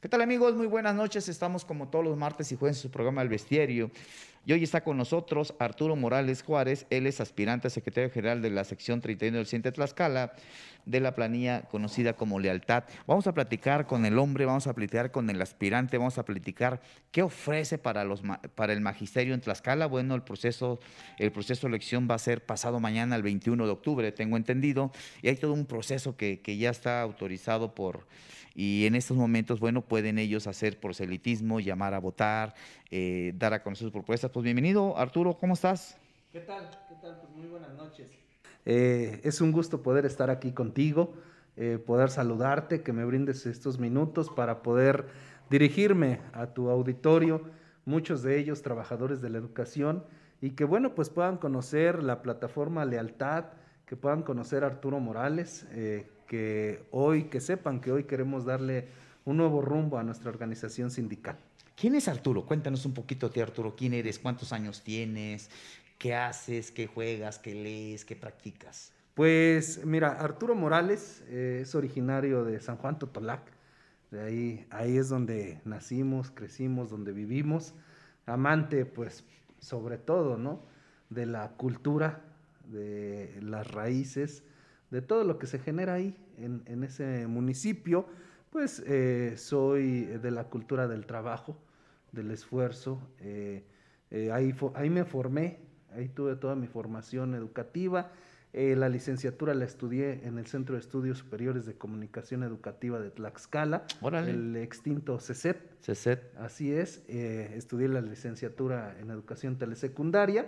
¿Qué tal amigos? Muy buenas noches. Estamos como todos los martes y jueves en su programa El Bestiario. Y hoy está con nosotros Arturo Morales Juárez. Él es aspirante a secretario general de la sección 31 del Ciente Tlaxcala de la planilla conocida como Lealtad. Vamos a platicar con el hombre, vamos a platicar con el aspirante, vamos a platicar qué ofrece para, los, para el magisterio en Tlaxcala. Bueno, el proceso, el proceso de elección va a ser pasado mañana, el 21 de octubre, tengo entendido. Y hay todo un proceso que, que ya está autorizado por y en estos momentos, bueno, pueden ellos hacer proselitismo, llamar a votar, eh, dar a conocer sus propuestas. Pues bienvenido, Arturo, ¿cómo estás? ¿Qué tal? ¿Qué tal? Pues muy buenas noches. Eh, es un gusto poder estar aquí contigo, eh, poder saludarte, que me brindes estos minutos para poder dirigirme a tu auditorio, muchos de ellos trabajadores de la educación, y que bueno, pues puedan conocer la plataforma Lealtad, que puedan conocer a Arturo Morales, que hoy, que sepan que hoy queremos darle un nuevo rumbo a nuestra organización sindical. ¿Quién es Arturo? Cuéntanos un poquito de Arturo. ¿Quién eres? ¿Cuántos años tienes? ¿Qué haces? ¿Qué juegas? ¿Qué lees? ¿Qué practicas? Pues mira, Arturo Morales eh, es originario de San Juan Totolac. De ahí, ahí es donde nacimos, crecimos, donde vivimos. Amante, pues, sobre todo, ¿no? De la cultura, de las raíces, de todo lo que se genera ahí en, ese municipio, pues eh, soy de la cultura del trabajo, del esfuerzo. Eh, eh, ahí, ahí me formé, ahí tuve toda mi formación educativa. la licenciatura la estudié en el Centro de Estudios Superiores de Comunicación Educativa de Tlaxcala, el extinto CECET. CECET. Así es, estudié la licenciatura en Educación Telesecundaria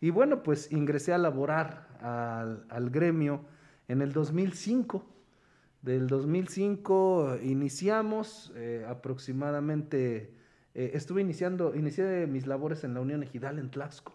y bueno, pues ingresé a laborar al, al gremio en el 2005. Del 2005 iniciamos eh, aproximadamente, eh, estuve iniciando, inicié mis labores en la Unión Ejidal en Tlaxco.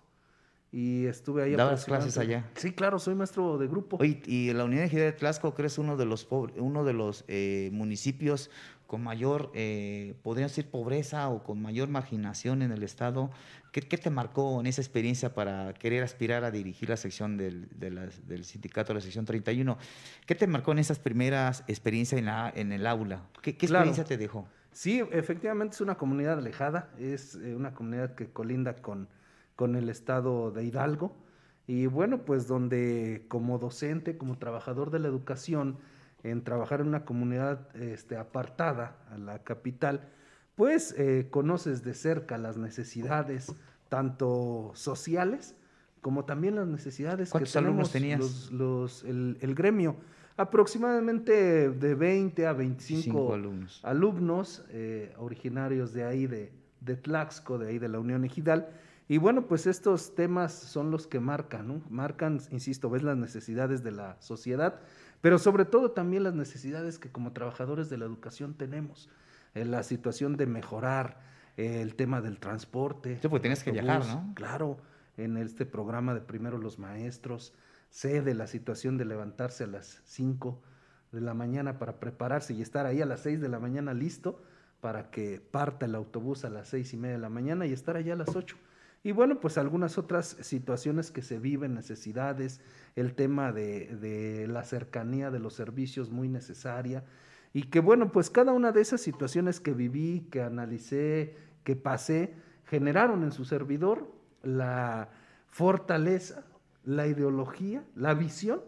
Y estuve ahí. ¿Dabas clases allá? Sí, claro, soy maestro de grupo. y la Unión Ejidal de Tlaxco, ¿crees uno de los, uno de los eh, municipios con mayor, eh, podría decir, pobreza o con mayor marginación en el Estado. ¿Qué, te marcó en esa experiencia para querer aspirar a dirigir la sección del, del sindicato, la sección 31? ¿Qué te marcó en esas primeras experiencias en, la, en el aula? ¿Qué, experiencia te dejó? Sí, efectivamente es una comunidad alejada, es eh, una comunidad que colinda con, con el Estado de Hidalgo. Y bueno, pues donde como docente, como trabajador de la educación, en trabajar en una comunidad este, apartada a la capital, pues eh, conoces de cerca las necesidades tanto sociales como también las necesidades que tenemos tenías? Los, el, gremio. Aproximadamente de 20 a 25 alumnos, alumnos eh, originarios de ahí, de, de Tlaxco, de ahí de la Unión Ejidal. Y bueno, pues estos temas son los que marcan, ¿no? Marcan, insisto, ves las necesidades de la sociedad pero sobre todo también las necesidades que como trabajadores de la educación tenemos, en la situación de mejorar eh, el tema del transporte. Sí, pues tienes que viajar, ¿no? Claro, en este programa de Primero los Maestros, sé de la situación de levantarse a las 5 de la mañana para prepararse y estar ahí a las 6 de la mañana listo para que parta el autobús a las seis y media de la mañana y estar allá a las 8. Y bueno, pues algunas otras situaciones que se viven, necesidades, el tema de, la cercanía de los servicios muy necesaria. Y que bueno, pues cada una de esas situaciones que viví, que analicé, que pasé, generaron en su servidor la fortaleza, la ideología, la visión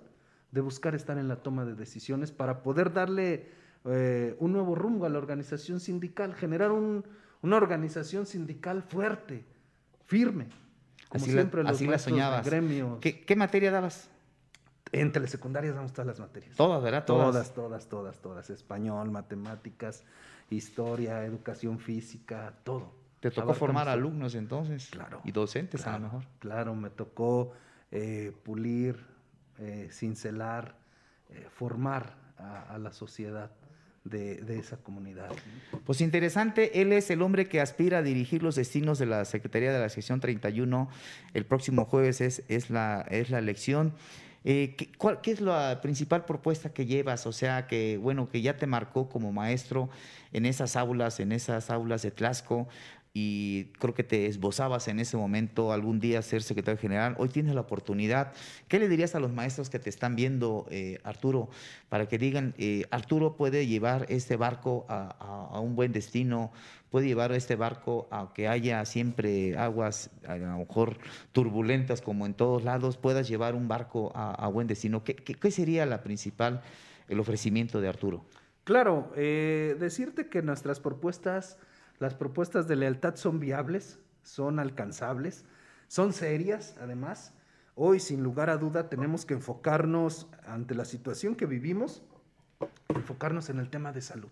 de buscar estar en la toma de decisiones para poder darle eh, un nuevo rumbo a la organización sindical, generar una organización sindical fuerte, firme. Como así siempre la, así la soñabas. ¿Qué, materia dabas? En telesecundarias damos todas las materias. Todas, ¿verdad? Todas, todas, todas, todas. Español, matemáticas, historia, educación física, todo. ¿Te tocó formar alumnos entonces? Claro. Y docentes a lo mejor. Claro, me tocó eh, pulir, eh, cincelar, eh, formar a, la sociedad de, esa comunidad. Pues interesante, él es el hombre que aspira a dirigir los destinos de la Secretaría de la Sección 31. El próximo jueves es, es, la, es la elección. Eh, ¿qué, cuál, ¿qué, es la principal propuesta que llevas? O sea, que bueno, que ya te marcó como maestro en esas aulas, en esas aulas de Tlasco. Y creo que te esbozabas en ese momento algún día ser secretario general. Hoy tienes la oportunidad. ¿Qué le dirías a los maestros que te están viendo, eh, Arturo, para que digan, eh, Arturo puede llevar este barco a, un buen destino, puede llevar este barco a que haya siempre aguas a lo mejor turbulentas como en todos lados, puedas llevar un barco a, buen destino? ¿Qué, qué, sería la principal, el ofrecimiento de Arturo? Claro, eh, decirte que nuestras propuestas las propuestas de lealtad son viables, son alcanzables, son serias además. Hoy, sin lugar a duda, tenemos que enfocarnos ante la situación que vivimos, enfocarnos en el tema de salud,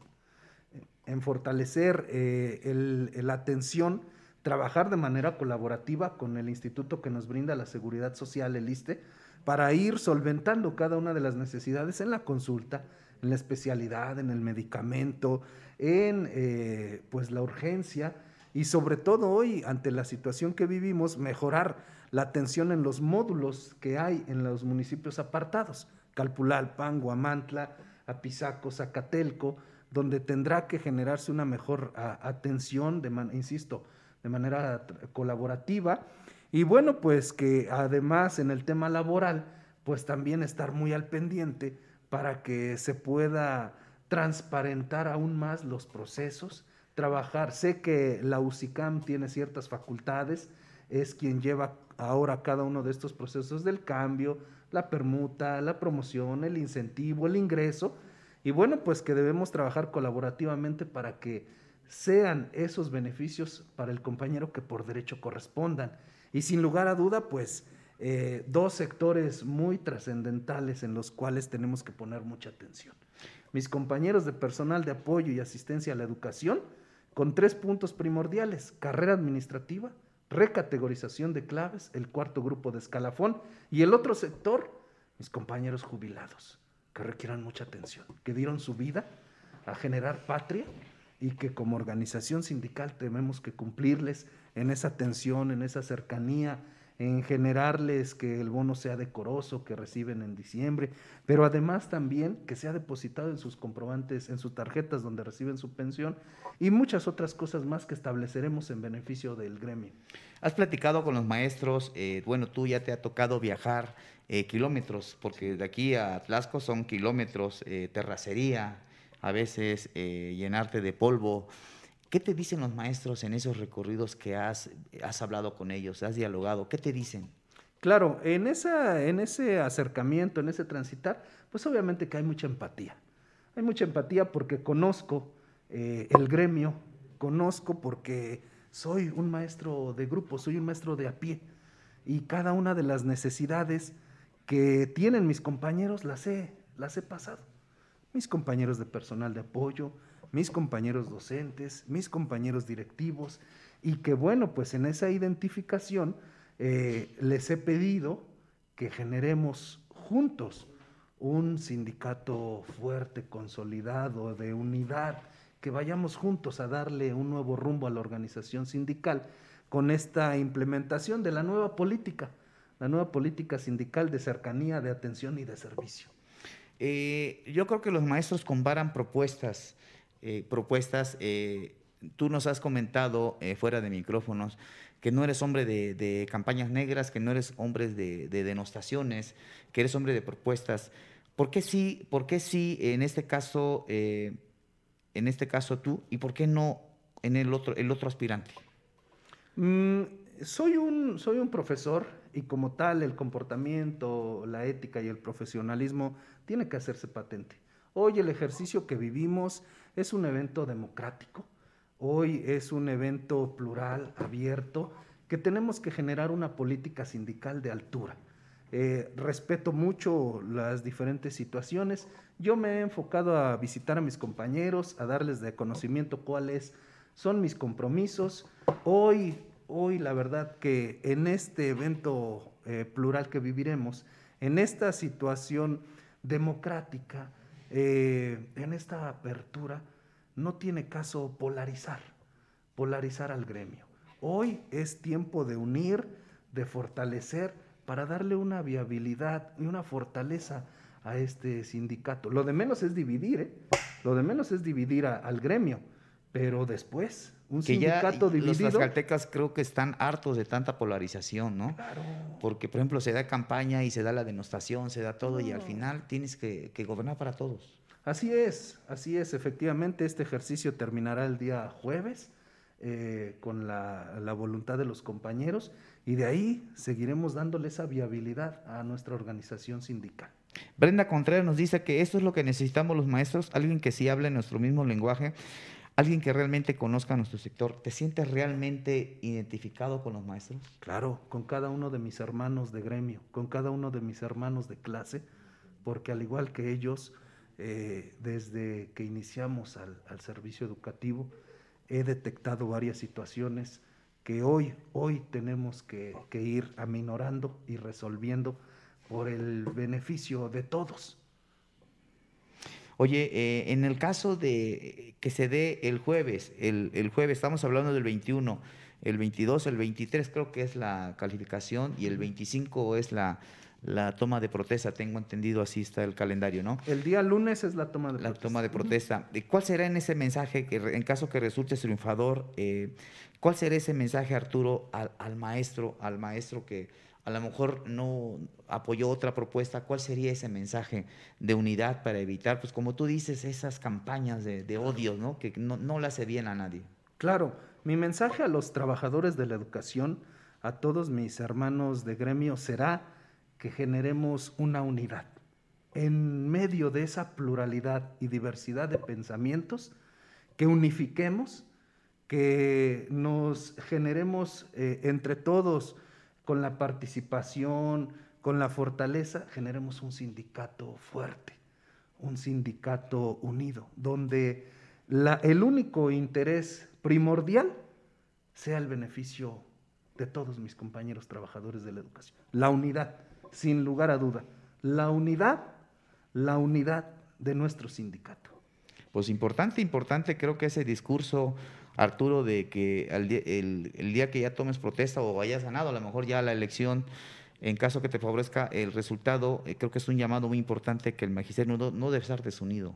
en fortalecer eh, la atención, trabajar de manera colaborativa con el instituto que nos brinda la seguridad social, el ISTE, para ir solventando cada una de las necesidades en la consulta, en la especialidad, en el medicamento, en eh, pues la urgencia y sobre todo hoy ante la situación que vivimos mejorar la atención en los módulos que hay en los municipios apartados, Calpulalpan, Guamantla, Apizaco, Zacatelco, donde tendrá que generarse una mejor atención, de insisto, de manera colaborativa. Y bueno, pues que además en el tema laboral, pues también estar muy al pendiente para que se pueda transparentar aún más los procesos, trabajar. Sé que la UCICAM tiene ciertas facultades, es quien lleva ahora cada uno de estos procesos del cambio, la permuta, la promoción, el incentivo, el ingreso, y bueno, pues que debemos trabajar colaborativamente para que sean esos beneficios para el compañero que por derecho correspondan. Y sin lugar a duda, pues eh, dos sectores muy trascendentales en los cuales tenemos que poner mucha atención. Mis compañeros de personal de apoyo y asistencia a la educación con tres puntos primordiales, carrera administrativa, recategorización de claves, el cuarto grupo de escalafón y el otro sector, mis compañeros jubilados, que requieran mucha atención, que dieron su vida a generar patria y que como organización sindical tenemos que cumplirles en esa atención, en esa cercanía, en generarles que el bono sea decoroso, que reciben en diciembre, pero además también que sea depositado en sus comprobantes, en sus tarjetas donde reciben su pensión y muchas otras cosas más que estableceremos en beneficio del gremio. Has platicado con los maestros, eh, bueno, tú ya te ha tocado viajar eh, kilómetros, porque de aquí a Atlasco son kilómetros, eh, terracería, a veces llenarte de polvo. ¿Qué te dicen los maestros en esos recorridos que has, has hablado con ellos, has dialogado? ¿Qué te dicen? Claro, en, esa, en ese acercamiento, en ese transitar, pues obviamente que hay mucha empatía. Hay mucha empatía porque conozco eh, el gremio, conozco porque soy un maestro de grupo, soy un maestro de a pie y cada una de las necesidades que tienen mis compañeros las he, las he pasado. Mis compañeros de personal de apoyo, mis compañeros docentes, mis compañeros directivos, y que bueno, pues en esa identificación eh, les he pedido que generemos juntos un sindicato fuerte, consolidado, de unidad, que vayamos juntos a darle un nuevo rumbo a la organización sindical con esta implementación de la nueva política, la nueva política sindical de cercanía, de atención y de servicio. Eh, yo creo que los maestros comparan propuestas eh, propuestas. Eh, tú nos has comentado eh, fuera de micrófonos que no eres hombre de, campañas negras, que no eres hombre de, denostaciones, que eres hombre de propuestas. ¿Por qué sí, por qué sí en este caso, en este caso tú, y por qué no en el otro, el otro aspirante? Mm, soy, un, soy un profesor y como tal el comportamiento, la ética y el profesionalismo tiene que hacerse patente. Hoy el ejercicio que vivimos es un evento democrático, hoy es un evento plural, abierto, que tenemos que generar una política sindical de altura. Eh, respeto mucho las diferentes situaciones. Yo me he enfocado a visitar a mis compañeros, a darles de conocimiento cuáles son mis compromisos. Hoy, hoy la verdad que en este evento eh, plural que viviremos, en esta situación democrática, eh, en esta apertura no tiene caso polarizar, polarizar al gremio. Hoy es tiempo de unir, de fortalecer, para darle una viabilidad y una fortaleza a este sindicato. Lo de menos es dividir, ¿eh? lo de menos es dividir al gremio. Pero después, un que ya sindicato los dividido. tlaxcaltecas creo que están hartos de tanta polarización, ¿no? Claro. Porque, por ejemplo, se da campaña y se da la denostación, se da todo y al final tienes que, que gobernar para todos. Así es, así es. Efectivamente, este ejercicio terminará el día jueves eh, con la, la voluntad de los compañeros y de ahí seguiremos dándole esa viabilidad a nuestra organización sindical. Brenda Contreras nos dice que esto es lo que necesitamos los maestros, alguien que sí hable nuestro mismo lenguaje, alguien que realmente conozca nuestro sector. ¿Te sientes realmente identificado con los maestros? Claro, con cada uno de mis hermanos de gremio, con cada uno de mis hermanos de clase, porque al igual que ellos, eh, desde que iniciamos al, servicio educativo, he detectado varias situaciones que hoy, hoy tenemos que, que ir aminorando y resolviendo por el beneficio de todos. Oye, eh, en el caso de que se dé el jueves, el, el jueves, estamos hablando del 21, el 22, el 23 creo que es la calificación y el 25 es la, la toma de protesta, tengo entendido, así está el calendario, ¿no? El día lunes es la toma de La protesta. toma de protesta. ¿Y ¿Cuál será en ese mensaje, que en caso que resulte triunfador, eh, cuál será ese mensaje, Arturo, al, al maestro, al maestro que a lo mejor no apoyó otra propuesta? ¿Cuál sería ese mensaje de unidad para evitar, pues como tú dices, esas campañas de, de odio, ¿no? Que no, no le hace bien a nadie. Claro, mi mensaje a los trabajadores de la educación, a todos mis hermanos de gremio, será que generemos una unidad. En medio de esa pluralidad y diversidad de pensamientos, que unifiquemos, que nos generemos eh, entre todos con la participación, con la fortaleza, generemos un sindicato fuerte, un sindicato unido, donde el único interés primordial sea el beneficio de todos mis compañeros trabajadores de la educación. La unidad, sin lugar a duda. La unidad, la unidad de nuestro sindicato. Pues importante, importante, creo que ese discurso, Arturo, de que el, día que ya tomes protesta o hayas ganado, a lo mejor ya la elección, en caso que te favorezca el resultado, eh, creo que es un llamado muy importante que el magisterio no, no debe estar desunido.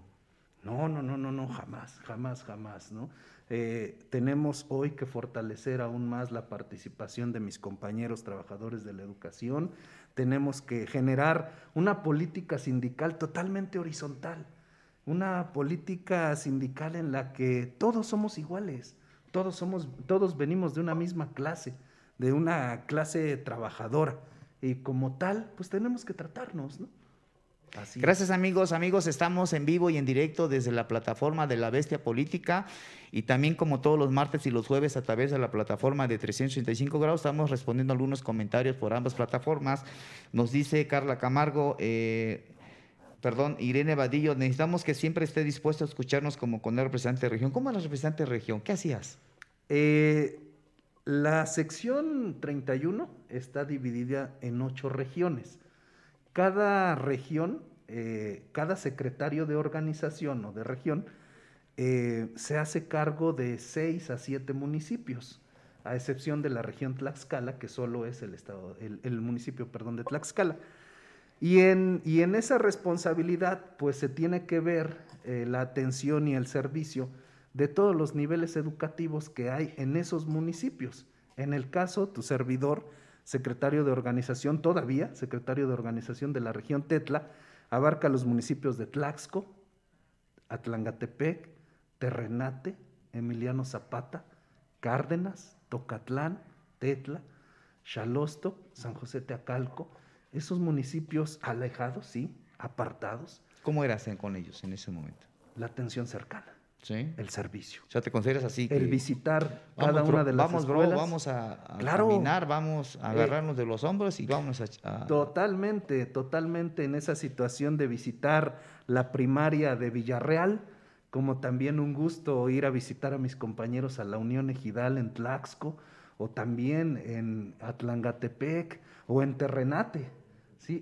No, no, no, no, no, jamás, jamás, jamás, ¿no? Eh, tenemos hoy que fortalecer aún más la participación de mis compañeros trabajadores de la educación. Tenemos que generar una política sindical totalmente horizontal, una política sindical en la que todos somos iguales, todos somos, todos venimos de una misma clase, de una clase trabajadora y como tal, pues tenemos que tratarnos, ¿no? Así. Gracias amigos, amigos, estamos en vivo y en directo desde la plataforma de la Bestia Política y también como todos los martes y los jueves a través de la plataforma de 365 grados estamos respondiendo algunos comentarios por ambas plataformas. Nos dice Carla Camargo, eh, perdón, Irene Vadillo, necesitamos que siempre esté dispuesto a escucharnos como con el representante de región. ¿Cómo eres representante de región? ¿Qué hacías? Eh, la sección 31 está dividida en ocho regiones. Cada región, eh, cada secretario de organización o de región, eh, se hace cargo de seis a siete municipios, a excepción de la región Tlaxcala, que solo es el, estado, el, el municipio perdón, de Tlaxcala. Y en, y en esa responsabilidad, pues se tiene que ver eh, la atención y el servicio de todos los niveles educativos que hay en esos municipios. En el caso, tu servidor, secretario de organización, todavía secretario de organización de la región Tetla, abarca los municipios de Tlaxco, Atlangatepec, Terrenate, Emiliano Zapata, Cárdenas, Tocatlán, Tetla, Xalosto, San José Teacalco, esos municipios alejados, sí, apartados, ¿Cómo eras con ellos en ese momento? la atención cercana, ¿Sí? el servicio, O sea, ¿te consideras así? el que- visitar Vamos, cada bro, una de las vamos, bro, escuelas. vamos a, a Claro. caminar, vamos a Eh, agarrarnos de los hombros y vamos a... a- Totalmente, totalmente en esa situación de visitar la primaria de Villarreal, como también un gusto ir a visitar a mis compañeros a la Unión Ejidal en Tlaxco, o también en Atlangatepec, o en Terrenate,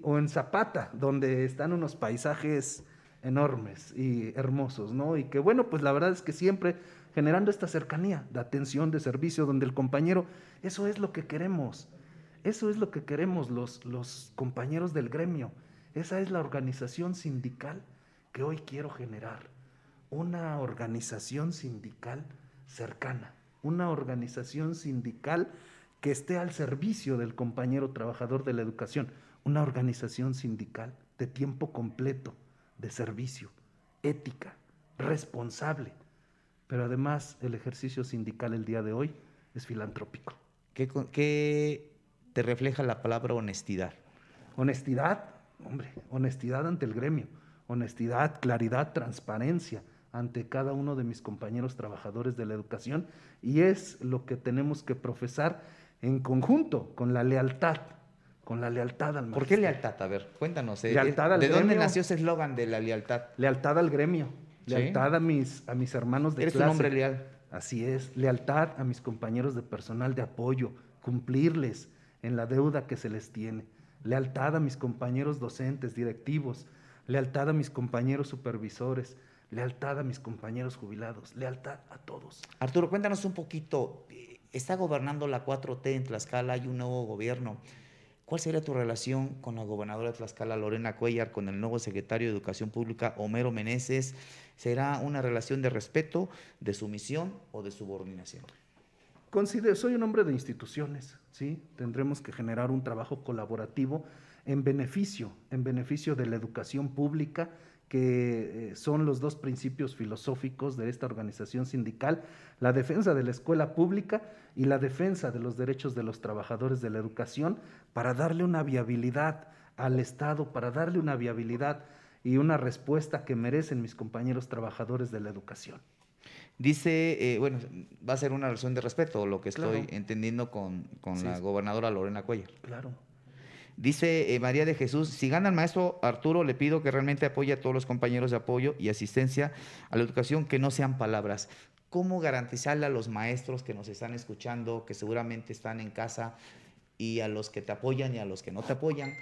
o en Zapata, donde están unos paisajes enormes y hermosos, ¿no? Y que bueno, pues la verdad es que siempre generando esta cercanía de atención, de servicio, donde el compañero, eso es lo que queremos, eso es lo que queremos los, los compañeros del gremio, esa es la organización sindical que hoy quiero generar, una organización sindical cercana, una organización sindical que esté al servicio del compañero trabajador de la educación, una organización sindical de tiempo completo, de servicio, ética, responsable. Pero además el ejercicio sindical el día de hoy es filantrópico. ¿Qué, te refleja la palabra honestidad? Honestidad, hombre, honestidad ante el gremio, honestidad, claridad, transparencia ante cada uno de mis compañeros trabajadores de la educación y es lo que tenemos que profesar en conjunto con la lealtad, con la lealtad al ¿Por qué lealtad? A ver, cuéntanos. Eh, lealtad al ¿De dónde nació ese eslogan de la lealtad? Lealtad al gremio, lealtad a, mis, a mis hermanos de ¿Eres clase. un hombre leal? Así es, lealtad a mis compañeros de personal de apoyo, cumplirles en la deuda que se les tiene, lealtad a mis compañeros docentes, directivos, lealtad a mis compañeros supervisores, lealtad a mis compañeros jubilados, lealtad a todos. Arturo, cuéntanos un poquito, está gobernando la 4T en Tlaxcala, hay un nuevo gobierno. ¿Cuál sería tu relación con la gobernadora de Tlaxcala, Lorena Cuellar, con el nuevo secretario de Educación Pública, Homero Meneses? ¿Será una relación de respeto, de sumisión o de subordinación? Considero, soy un hombre de instituciones, ¿sí? Tendremos que generar un trabajo colaborativo en beneficio, en beneficio de la educación pública, que eh, son los dos principios filosóficos de esta organización sindical, la defensa de la escuela pública y la defensa de los derechos de los trabajadores de la educación, para darle una viabilidad al Estado, para darle una viabilidad y una respuesta que merecen mis compañeros trabajadores de la educación. Dice, eh, bueno, va a ser una relación de respeto, lo que estoy entendiendo con, la gobernadora Lorena Cuellar. Claro. Dice eh, María de Jesús, si gana el maestro Arturo, le pido que realmente apoye a todos los compañeros de apoyo y asistencia a la educación, que no sean palabras. ¿Cómo garantizarle a los maestros que nos están escuchando, que seguramente están en casa, y a los que te apoyan y a los que no te apoyan,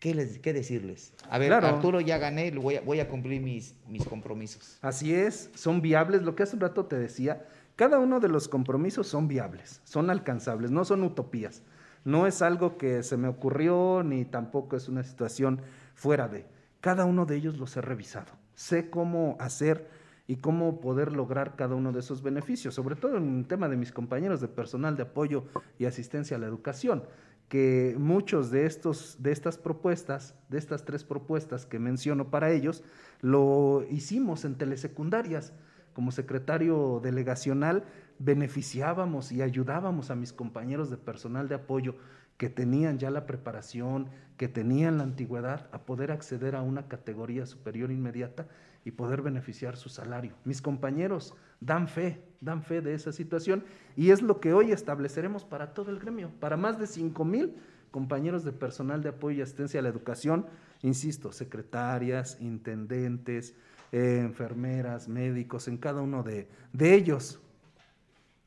¿qué, les, qué decirles? A ver, Arturo, ya gané, voy a, voy a cumplir mis, mis compromisos. Así es, son viables. Lo que hace un rato te decía, cada uno de los compromisos son viables, son alcanzables, no son utopías. No es algo que se me ocurrió ni tampoco es una situación fuera de. Cada uno de ellos los he revisado. Sé cómo hacer y cómo poder lograr cada uno de esos beneficios, sobre todo en el tema de mis compañeros de personal de apoyo y asistencia a la educación, que muchos de, estos, de estas propuestas, de estas tres propuestas que menciono para ellos, lo hicimos en telesecundarias. Como secretario delegacional beneficiábamos y ayudábamos a mis compañeros de personal de apoyo que tenían ya la preparación, que tenían la antigüedad, a poder acceder a una categoría superior inmediata y poder beneficiar su salario. Mis compañeros dan fe, dan fe de esa situación y es lo que hoy estableceremos para todo el gremio, para más de 5 mil compañeros de personal de apoyo y asistencia a la educación, insisto, secretarias, intendentes, eh, enfermeras, médicos, en cada uno de, de ellos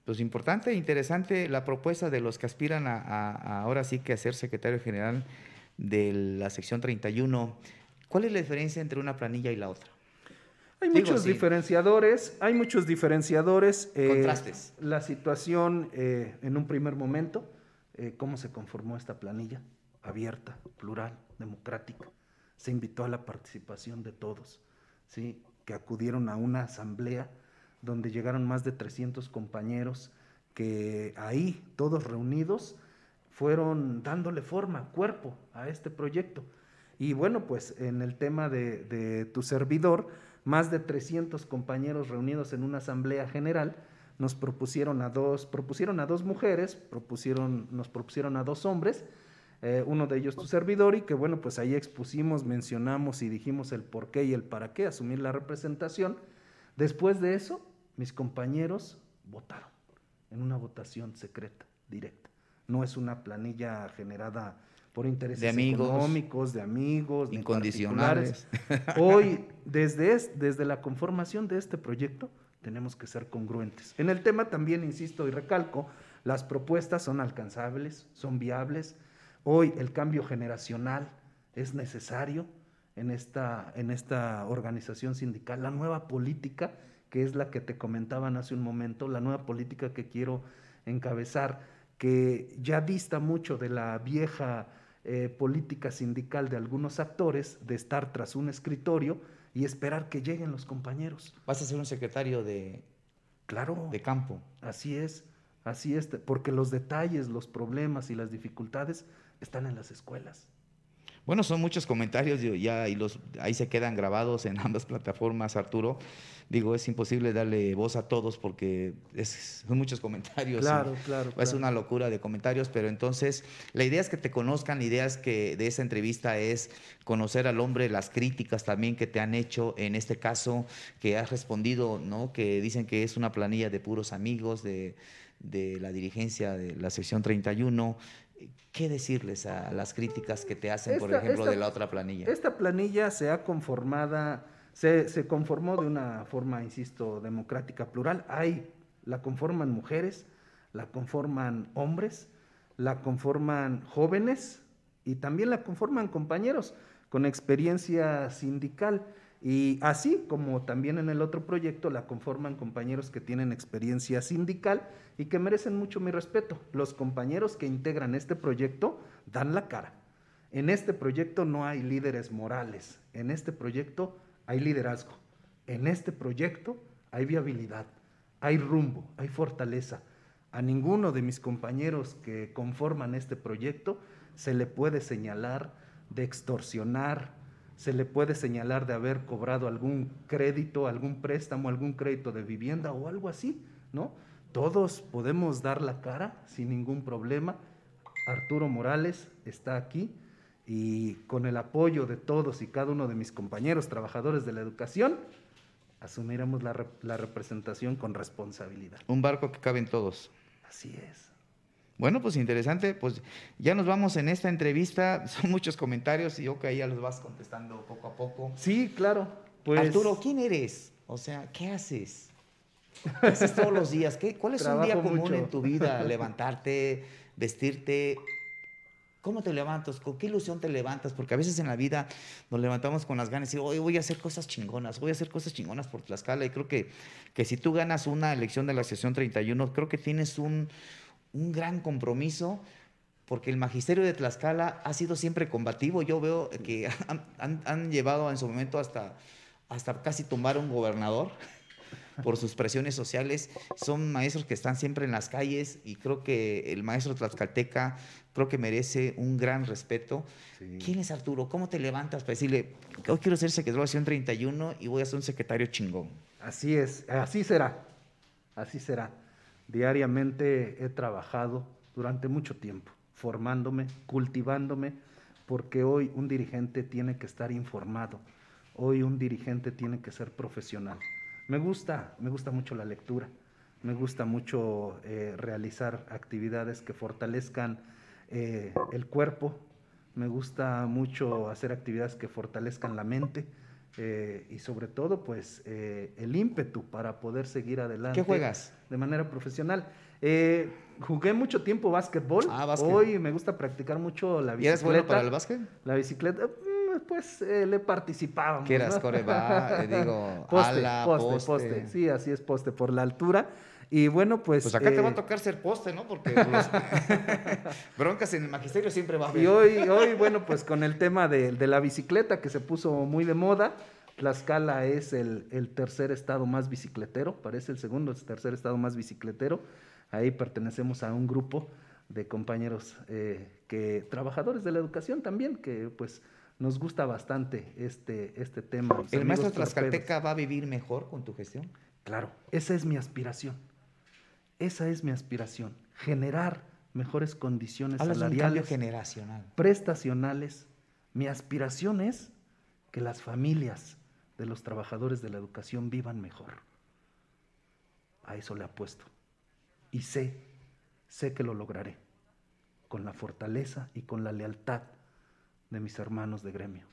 pues importante e interesante la propuesta de los que aspiran a, ahora sí que a ser secretario general de la sección 31. ¿Cuál es la diferencia entre una planilla y la otra? Hay muchos diferenciadores, hay muchos diferenciadores. Eh, Contrastes. La situación eh, en un primer momento, eh, cómo se conformó esta planilla, abierta, plural, democrática. Se invitó a la participación de todos, ¿sí? que acudieron a una asamblea donde llegaron más de 300 compañeros que ahí, todos reunidos, fueron dándole forma, cuerpo a este proyecto. Y bueno, pues en el tema de, tu servidor, más de 300 compañeros reunidos en una asamblea general nos propusieron a dos, propusieron a dos mujeres, propusieron, nos propusieron a dos hombres, eh, uno de ellos tu servidor, y que bueno, pues ahí expusimos, mencionamos y dijimos el por qué y el para qué, asumir la representación. Después de eso, mis compañeros votaron en una votación secreta, directa. No es una planilla generada por intereses económicos, de amigos, incondicionales. Hoy, desde, desde la conformación de este proyecto, tenemos que ser congruentes. En el tema también, insisto y recalco, las propuestas son alcanzables, son viables. Hoy el cambio generacional es necesario en esta, en esta organización sindical. La nueva política que es la que te comentaban hace un momento, la nueva política que quiero encabezar, que ya dista mucho de la vieja eh, política sindical de algunos actores, de estar tras un escritorio y esperar que lleguen los compañeros. ¿Vas a ser un secretario de, Claro. De campo. Así es, así es, porque los detalles, los problemas y las dificultades están en las escuelas. Bueno, son muchos comentarios ya y los ahí se quedan grabados en ambas plataformas, Arturo. Digo, es imposible darle voz a todos porque es, son muchos comentarios. Claro, claro, Es una locura de comentarios, pero entonces la idea es que te conozcan, la idea es que de esa entrevista es conocer al hombre, las críticas también que te han hecho, en este caso que has respondido, ¿no? Que dicen que es una planilla de puros amigos de, de la dirigencia de la sección 31 ¿Qué decirles a las críticas que te hacen, por ejemplo, de la otra planilla? Esta planilla se ha conformada, se, se, conformó de una forma, insisto, democrática plural. Hay, la conforman mujeres, la conforman hombres, la conforman jóvenes y también la conforman compañeros con experiencia sindical. Y así como también en el otro proyecto la conforman compañeros que tienen experiencia sindical y que merecen mucho mi respeto. Los compañeros que integran este proyecto dan la cara. En este proyecto no hay líderes morales, en este proyecto hay liderazgo, en este proyecto hay viabilidad, hay rumbo, hay fortaleza. A ninguno de mis compañeros que conforman este proyecto se le puede señalar de extorsionar, se le puede señalar de haber cobrado algún crédito, algún préstamo, algún crédito de vivienda o algo así, ¿no? Todos podemos dar la cara sin ningún problema. Arturo Morales está aquí y con el apoyo de todos y cada uno de mis compañeros trabajadores de la educación, asumiremos la, la representación con responsabilidad. Un barco que caben todos. Así es. Bueno, pues interesante, pues ya nos vamos en esta entrevista, son muchos comentarios y yo que ya los vas contestando poco a poco. Sí, claro. Pues... Arturo, ¿quién eres? O sea, ¿qué haces? ¿Qué haces todos los días? ¿Qué, ¿Cuál es un día común en tu vida? Levantarte, vestirte. ¿Cómo te levantas? ¿Con qué ilusión te levantas? Porque a veces en la vida nos levantamos con las ganas y hoy voy a hacer cosas chingonas, voy a hacer cosas chingonas por Tlaxcala. Y creo que, que si tú ganas una elección de la sesión 31, creo que tienes un, un gran compromiso porque el magisterio de Tlaxcala ha sido siempre combativo. Yo veo que han, llevado en su momento hasta, hasta casi tumbar a un gobernador por sus presiones sociales. Son maestros que están siempre en las calles y creo que el maestro tlaxcalteca creo que merece un gran respeto. ¿Quién es Arturo? ¿Cómo te levantas para decirle, hoy quiero ser secretario de 31 y voy a ser un secretario chingón? Así es, así será, así será. Diariamente he trabajado durante mucho tiempo, formándome, cultivándome, porque hoy un dirigente tiene que estar informado, hoy un dirigente tiene que ser profesional. Me gusta, me gusta mucho la lectura, me gusta mucho eh, realizar actividades que fortalezcan eh, el cuerpo, me gusta mucho hacer actividades que fortalezcan la mente, eh, y sobre todo pues eh, el ímpetu para poder seguir adelante. ¿Qué juegas? De manera profesional. Eh, jugué mucho tiempo básquetbol. Ah, Hoy me gusta practicar mucho la bicicleta. ¿Y eres bueno para el básquet? La bicicleta, mm, pues le participaba. ¿Qué eras? Coreba, digo, poste, poste, poste. Sí, así es, poste, por la altura. Y bueno, pues. Pues acá te va a tocar ser poste, ¿no? Porque los broncas en el magisterio siempre va a haber. Y hoy, hoy bueno, pues con el tema de, la bicicleta que se puso muy de moda, Tlaxcala es el, el, tercer estado más bicicletero, parece el segundo, el tercer estado más bicicletero. Ahí pertenecemos a un grupo de compañeros eh, que trabajadores de la educación también, que pues nos gusta bastante este, este tema. ¿El maestro tlaxcalteca va a vivir mejor con tu gestión? Claro, esa es mi aspiración. Esa es mi aspiración, generar mejores condiciones salariales, generacional. prestacionales. Mi aspiración es que las familias de los trabajadores de la educación vivan mejor. A eso le apuesto. Y sé, sé que lo lograré, con la fortaleza y con la lealtad de mis hermanos de gremio.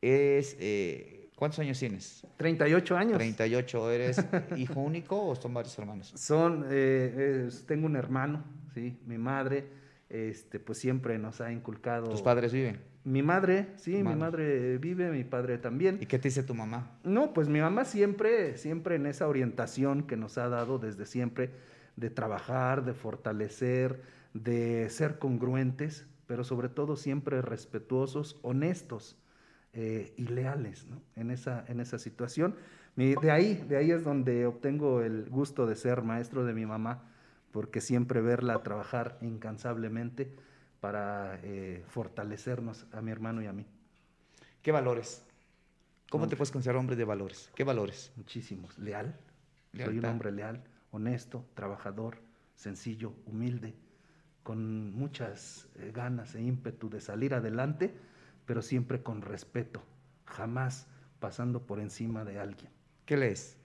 Es eh, ¿Cuántos años tienes? 38 años. 38. ¿Eres hijo único o son varios hermanos? Son, eh, tengo un hermano, sí, mi madre, este, pues siempre nos ha inculcado. ¿Tus padres viven? Mi madre, sí, mi madre vive, mi padre también. ¿Y qué te dice tu mamá? No, pues mi mamá siempre, siempre en esa orientación que nos ha dado desde siempre de trabajar, de fortalecer, de ser congruentes, pero sobre todo siempre respetuosos, honestos eh, y leales en, esa, en esa situación. de ahí, de ahí es donde obtengo el gusto de ser maestro de mi mamá, porque siempre verla trabajar incansablemente para eh, fortalecernos a mi hermano y a mí. ¿Qué valores? ¿Cómo te puedes considerar hombre de valores? ¿Qué valores? Muchísimos. Leal. Soy un hombre leal, honesto, trabajador, sencillo, humilde, con muchas eh, ganas e ímpetu de salir adelante, pero siempre con respeto, jamás pasando por encima de alguien. ¿Qué lees?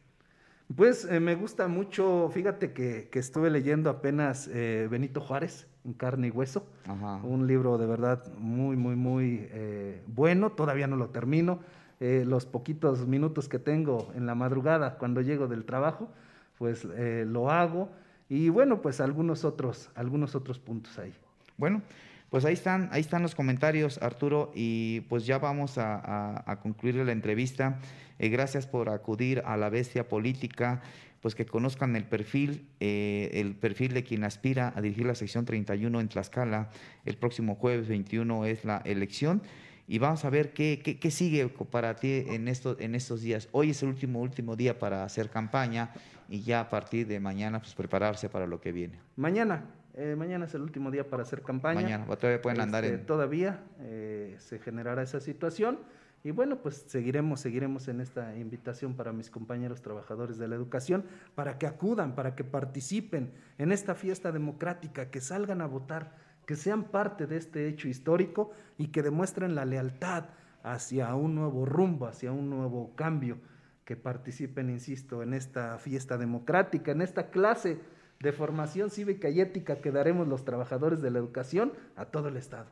Pues eh, me gusta mucho, fíjate que, estuve leyendo apenas eh, Benito Juárez, en carne y hueso, un libro de verdad muy, muy, muy eh, bueno, todavía no lo termino, los poquitos minutos que tengo en la madrugada cuando llego del trabajo, pues lo hago y bueno, pues algunos otros, algunos otros puntos ahí. Bueno, pues ahí están, ahí están los comentarios, Arturo, y pues ya vamos a, concluir la entrevista. Eh, gracias por acudir a la bestia política, pues que conozcan el perfil, eh, el perfil de quien aspira a dirigir la sección 31 en Tlaxcala. El próximo jueves 21 es la elección. Y vamos a ver qué, qué, sigue para ti en estos días. Hoy es el último, último día para hacer campaña y ya a partir de mañana pues prepararse para lo que viene. Mañana, eh, mañana es el último día para hacer campaña. Mañana, todavía pueden andar este, Todavía eh, se generará esa situación. Y bueno, pues seguiremos, seguiremos en esta invitación para mis compañeros trabajadores de la educación, para que acudan, para que participen en esta fiesta democrática, que salgan a votar, que sean parte de este hecho histórico y que demuestren la lealtad hacia un nuevo rumbo, hacia un nuevo cambio, que participen, insisto, en esta fiesta democrática, en esta clase de formación cívica y ética que daremos los trabajadores de la educación a todo el Estado.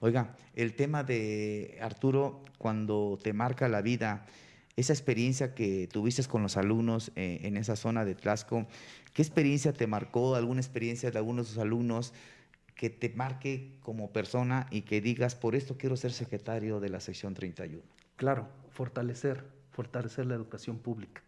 Oiga, el tema de Arturo, cuando te marca la vida, esa experiencia que tuviste con los alumnos eh, en esa zona de Tlaxco, ¿qué experiencia te marcó? ¿Alguna experiencia de algunos de tus alumnos que te marque como persona y que digas, por esto quiero ser secretario de la sección 31? Claro, fortalecer, fortalecer la educación pública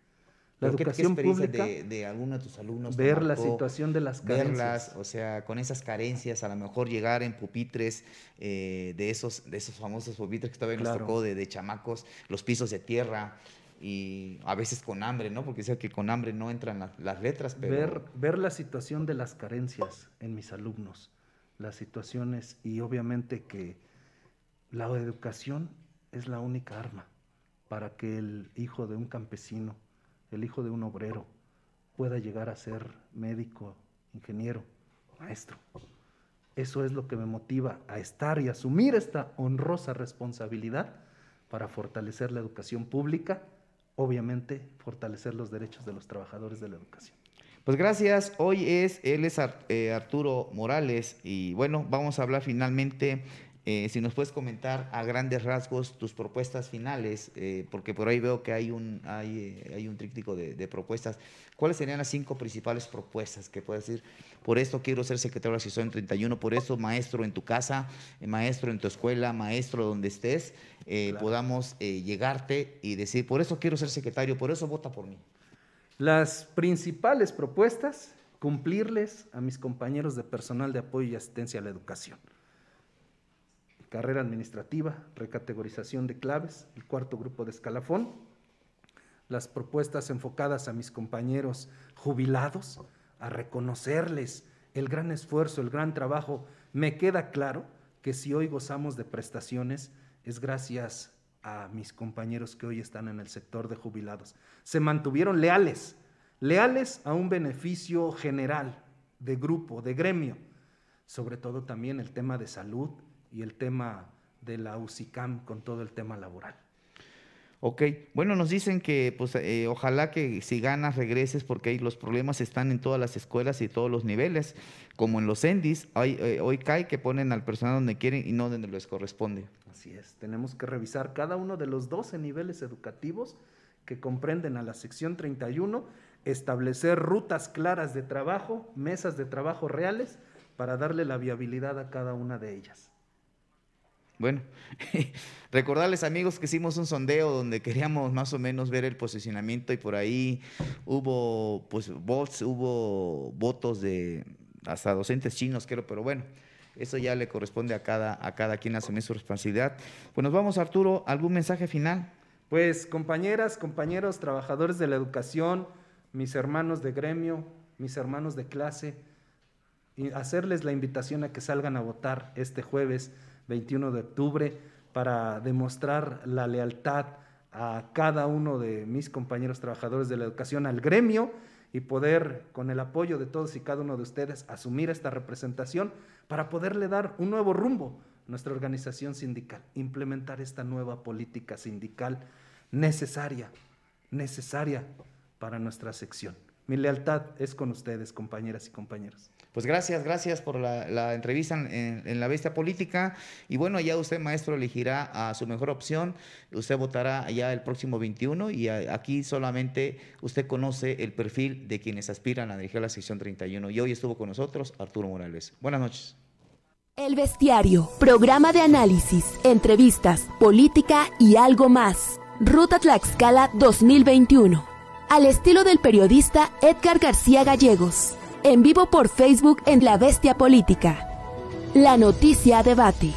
la educación pública de, de alguno de tus alumnos ver la situación de las carencias verlas o sea con esas carencias a lo mejor llegar en pupitres eh, de esos de esos famosos pupitres que todavía nos tocó de, chamacos los pisos de tierra y a veces con hambre no porque sé que con hambre no entran las letras pero ver ver la situación de las carencias en mis alumnos las situaciones y obviamente que la educación es la única arma para que el hijo de un campesino el hijo de un obrero pueda llegar a ser médico, ingeniero, maestro. Eso es lo que me motiva a estar y asumir esta honrosa responsabilidad para fortalecer la educación pública, obviamente fortalecer los derechos de los trabajadores de la educación. Pues gracias, hoy es, él es eh, Arturo Morales y bueno, vamos a hablar finalmente eh, si nos puedes comentar a grandes rasgos tus propuestas finales, eh, porque por ahí veo que hay un, hay, eh, hay un tríptico de, propuestas. ¿Cuáles serían las cinco principales propuestas que puedes decir? Por esto quiero ser secretario de la asociación 31, por eso maestro en tu casa, maestro en tu escuela, maestro donde estés, podamos llegarte y decir, por eso quiero ser secretario, por eso vota por mí. Las principales propuestas, cumplirles a mis compañeros de personal de apoyo y asistencia a la educación carrera administrativa, recategorización de claves, el cuarto grupo de escalafón, las propuestas enfocadas a mis compañeros jubilados, a reconocerles el gran esfuerzo, el gran trabajo. Me queda claro que si hoy gozamos de prestaciones es gracias a mis compañeros que hoy están en el sector de jubilados. Se mantuvieron leales, leales a un beneficio general, de grupo, de gremio, sobre todo también el tema de salud, y el tema de la UCICAM con todo el tema laboral. Ok, bueno, nos dicen que pues eh, ojalá que si ganas regreses porque ahí los problemas están en todas las escuelas y todos los niveles, como en los ENDIS, hoy, eh, hoy cae que ponen al personal donde quieren y no donde les corresponde. Así es, tenemos que revisar cada uno de los 12 niveles educativos que comprenden a la sección 31, establecer rutas claras de trabajo, mesas de trabajo reales, para darle la viabilidad a cada una de ellas. Bueno, recordarles amigos que hicimos un sondeo donde queríamos más o menos ver el posicionamiento y por ahí hubo pues votos, hubo votos de hasta docentes chinos, creo, pero bueno, eso ya le corresponde a cada, a cada quien asumir su responsabilidad. Pues nos vamos, Arturo, ¿algún mensaje final? Pues compañeras, compañeros, trabajadores de la educación, mis hermanos de gremio, mis hermanos de clase, y hacerles la invitación a que salgan a votar este jueves 21 de octubre para demostrar la lealtad a cada uno de mis compañeros trabajadores de la educación, al gremio y poder, con el apoyo de todos y cada uno de ustedes, asumir esta representación para poderle dar un nuevo rumbo a nuestra organización sindical, implementar esta nueva política sindical necesaria, necesaria para nuestra sección. Mi lealtad es con ustedes, compañeras y compañeros. Pues gracias, gracias por la, entrevista en, la bestia política. Y bueno, ya usted, maestro, elegirá a su mejor opción. Usted votará ya el próximo 21 y aquí solamente usted conoce el perfil de quienes aspiran a dirigir la sección 31. Y hoy estuvo con nosotros Arturo Morales. Buenas noches. El Bestiario, programa de análisis, entrevistas, política y algo más. Ruta Tlaxcala 2021. Al estilo del periodista Edgar García Gallegos en vivo por Facebook en La Bestia Política. La noticia debate.